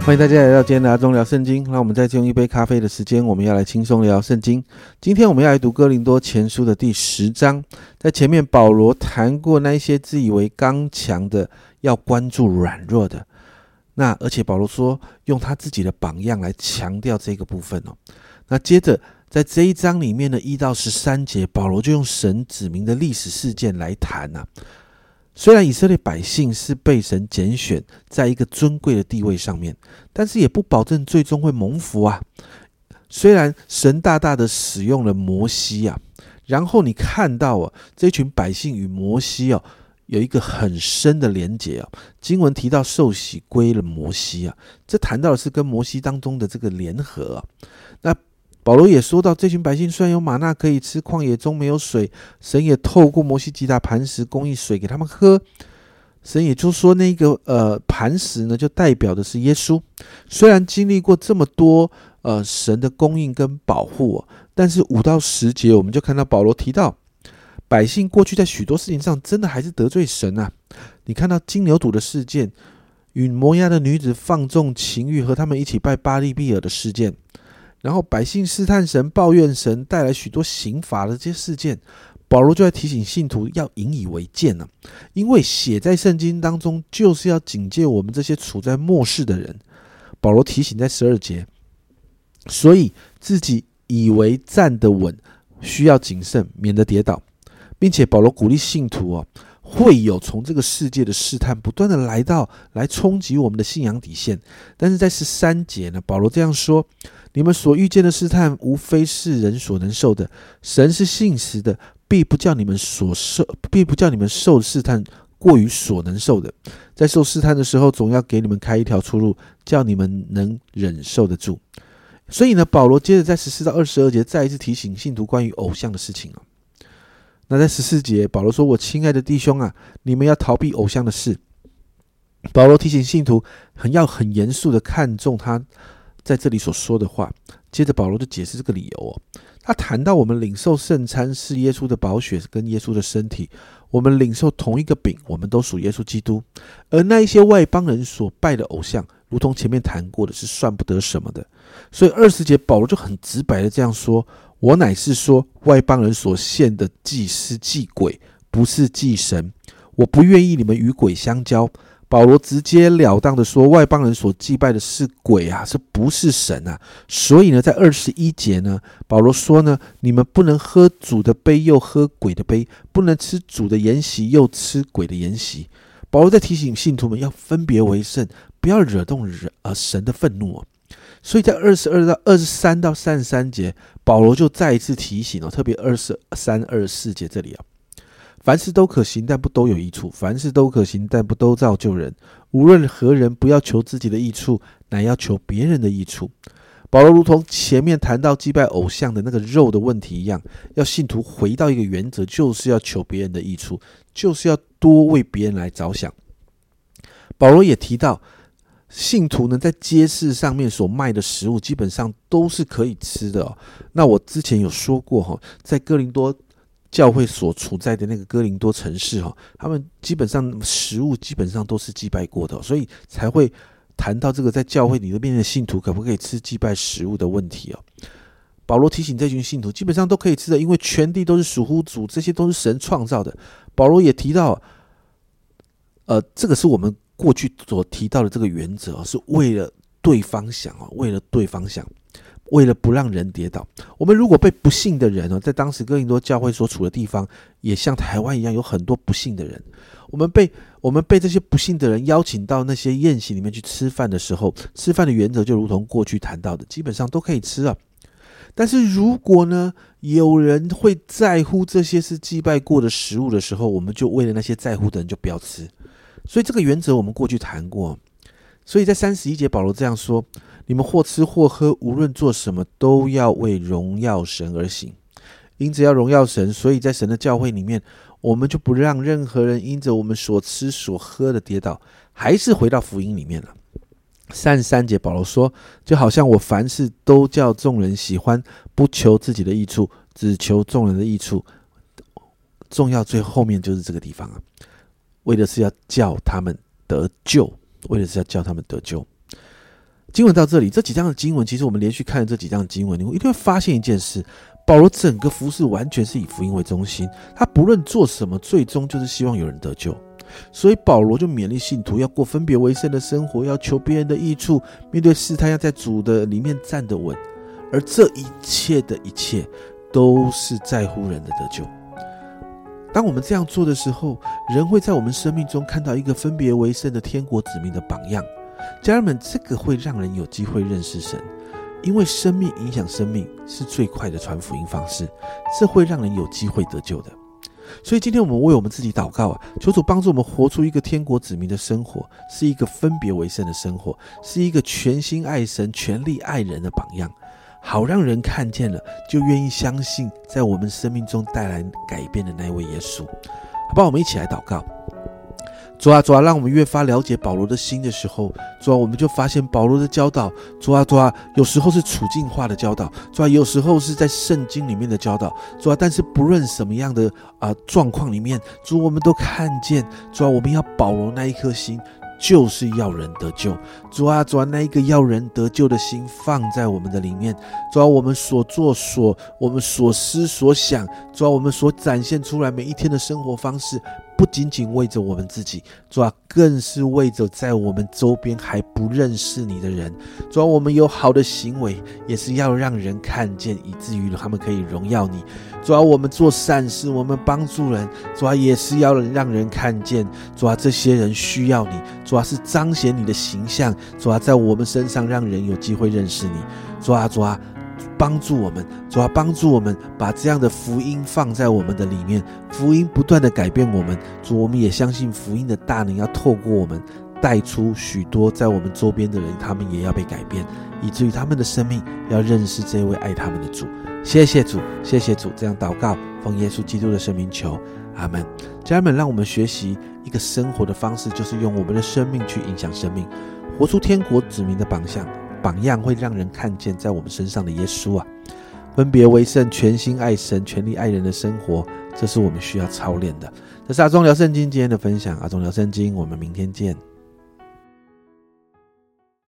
欢迎大家来到今天的阿忠聊圣经。那我们再次用一杯咖啡的时间，我们要来轻松聊圣经。今天我们要来读哥林多前书的第十章。在前面，保罗谈过那一些自以为刚强的，要关注软弱的。那而且保罗说，用他自己的榜样来强调这个部分哦。那接着在这一章里面的一到十三节，保罗就用神指明的历史事件来谈呐。虽然以色列百姓是被神拣选，在一个尊贵的地位上面，但是也不保证最终会蒙福啊。虽然神大大的使用了摩西啊，然后你看到啊，这群百姓与摩西哦有一个很深的连结啊。经文提到受洗归了摩西啊，这谈到的是跟摩西当中的这个联合啊。那保罗也说到，这群百姓虽然有玛纳可以吃，旷野中没有水，神也透过摩西击打磐石，供应水给他们喝。神也就说，那个呃磐石呢，就代表的是耶稣。虽然经历过这么多呃神的供应跟保护，但是五到十节我们就看到保罗提到，百姓过去在许多事情上真的还是得罪神啊。你看到金牛犊的事件，与摩押的女子放纵情欲，和他们一起拜巴利比尔的事件。然后百姓试探神、抱怨神，带来许多刑罚的这些事件，保罗就在提醒信徒要引以为戒呢。因为写在圣经当中，就是要警戒我们这些处在末世的人。保罗提醒在十二节，所以自己以为站得稳，需要谨慎，免得跌倒，并且保罗鼓励信徒哦，会有从这个世界的试探不断的来到，来冲击我们的信仰底线。但是在十三节呢，保罗这样说。你们所遇见的试探，无非是人所能受的。神是信实的，必不叫你们所受，必不叫你们受试探过于所能受的。在受试探的时候，总要给你们开一条出路，叫你们能忍受得住。所以呢，保罗接着在十四到二十二节再一次提醒信徒关于偶像的事情啊。那在十四节，保罗说：“我亲爱的弟兄啊，你们要逃避偶像的事。”保罗提醒信徒，很要很严肃的看重他。在这里所说的话，接着保罗就解释这个理由哦。他谈到我们领受圣餐是耶稣的宝血跟耶稣的身体，我们领受同一个饼，我们都属耶稣基督。而那一些外邦人所拜的偶像，如同前面谈过的，是算不得什么的。所以二十节保罗就很直白的这样说：“我乃是说外邦人所献的祭司祭鬼，不是祭神。我不愿意你们与鬼相交。”保罗直截了当的说，外邦人所祭拜的是鬼啊，这不是神啊。所以呢，在二十一节呢，保罗说呢，你们不能喝主的杯又喝鬼的杯，不能吃主的筵席又吃鬼的筵席。保罗在提醒信徒们要分别为圣，不要惹动人呃神的愤怒。所以在二十二到二十三到三十三节，保罗就再一次提醒哦，特别二十三、二十四节这里啊。凡事都可行，但不都有益处；凡事都可行，但不都造就人。无论何人，不要求自己的益处，乃要求别人的益处。保罗如同前面谈到击败偶像的那个肉的问题一样，要信徒回到一个原则，就是要求别人的益处，就是要多为别人来着想。保罗也提到，信徒呢在街市上面所卖的食物，基本上都是可以吃的。那我之前有说过哈，在哥林多。教会所处在的那个哥林多城市，哈，他们基本上食物基本上都是祭拜过的，所以才会谈到这个在教会里面的信徒可不可以吃祭拜食物的问题哦。保罗提醒这群信徒，基本上都可以吃的，因为全地都是属乎主，这些都是神创造的。保罗也提到，呃，这个是我们过去所提到的这个原则，是为了对方想啊，为了对方想。为了不让人跌倒，我们如果被不幸的人哦，在当时哥林多教会所处的地方，也像台湾一样，有很多不幸的人。我们被我们被这些不幸的人邀请到那些宴席里面去吃饭的时候，吃饭的原则就如同过去谈到的，基本上都可以吃啊。但是如果呢，有人会在乎这些是祭拜过的食物的时候，我们就为了那些在乎的人就不要吃。所以这个原则我们过去谈过。所以在三十一节，保罗这样说。你们或吃或喝，无论做什么，都要为荣耀神而行。因着要荣耀神，所以在神的教会里面，我们就不让任何人因着我们所吃所喝的跌倒。还是回到福音里面了。三十三节，保罗说：“就好像我凡事都叫众人喜欢，不求自己的益处，只求众人的益处。重要最后面就是这个地方啊，为的是要叫他们得救，为的是要叫他们得救。”经文到这里，这几章的经文，其实我们连续看了这几章的经文，你会一定会发现一件事：保罗整个服饰完全是以福音为中心，他不论做什么，最终就是希望有人得救。所以保罗就勉励信徒要过分别为圣的生活，要求别人的益处，面对试探要在主的里面站得稳。而这一切的一切，都是在乎人的得救。当我们这样做的时候，人会在我们生命中看到一个分别为圣的天国子民的榜样。家人们，这个会让人有机会认识神，因为生命影响生命是最快的传福音方式，这会让人有机会得救的。所以今天我们为我们自己祷告啊，求主帮助我们活出一个天国子民的生活，是一个分别为圣的生活，是一个全心爱神、全力爱人的榜样，好让人看见了就愿意相信，在我们生命中带来改变的那位耶稣。好吧，我们一起来祷告。主啊，主啊，让我们越发了解保罗的心的时候，主啊，我们就发现保罗的教导，主啊，主啊，有时候是处境化的教导，主啊，有时候是在圣经里面的教导，主啊，但是不论什么样的啊状况里面，主，我们都看见，主啊，我们要保罗那一颗心。就是要人得救，主啊，主啊，那一个要人得救的心放在我们的里面，主啊，我们所做所我们所思所想，主啊，我们所展现出来每一天的生活方式，不仅仅为着我们自己，主啊，更是为着在我们周边还不认识你的人，主啊，我们有好的行为，也是要让人看见，以至于他们可以荣耀你。主要我们做善事，我们帮助人，主要也是要让人看见，主要这些人需要你，主要是彰显你的形象，主要在我们身上让人有机会认识你，主啊主啊，帮助我们，主要帮助我们把这样的福音放在我们的里面，福音不断的改变我们，主我们也相信福音的大能要透过我们带出许多在我们周边的人，他们也要被改变，以至于他们的生命要认识这位爱他们的主。谢谢主，谢谢主，这样祷告，奉耶稣基督的圣名求，阿门。家人们，让我们学习一个生活的方式，就是用我们的生命去影响生命，活出天国子民的榜样。榜样会让人看见在我们身上的耶稣啊！分别为圣，全心爱神，全力爱人的生活，这是我们需要操练的。这是阿忠聊圣经今天的分享，阿忠聊圣经，我们明天见。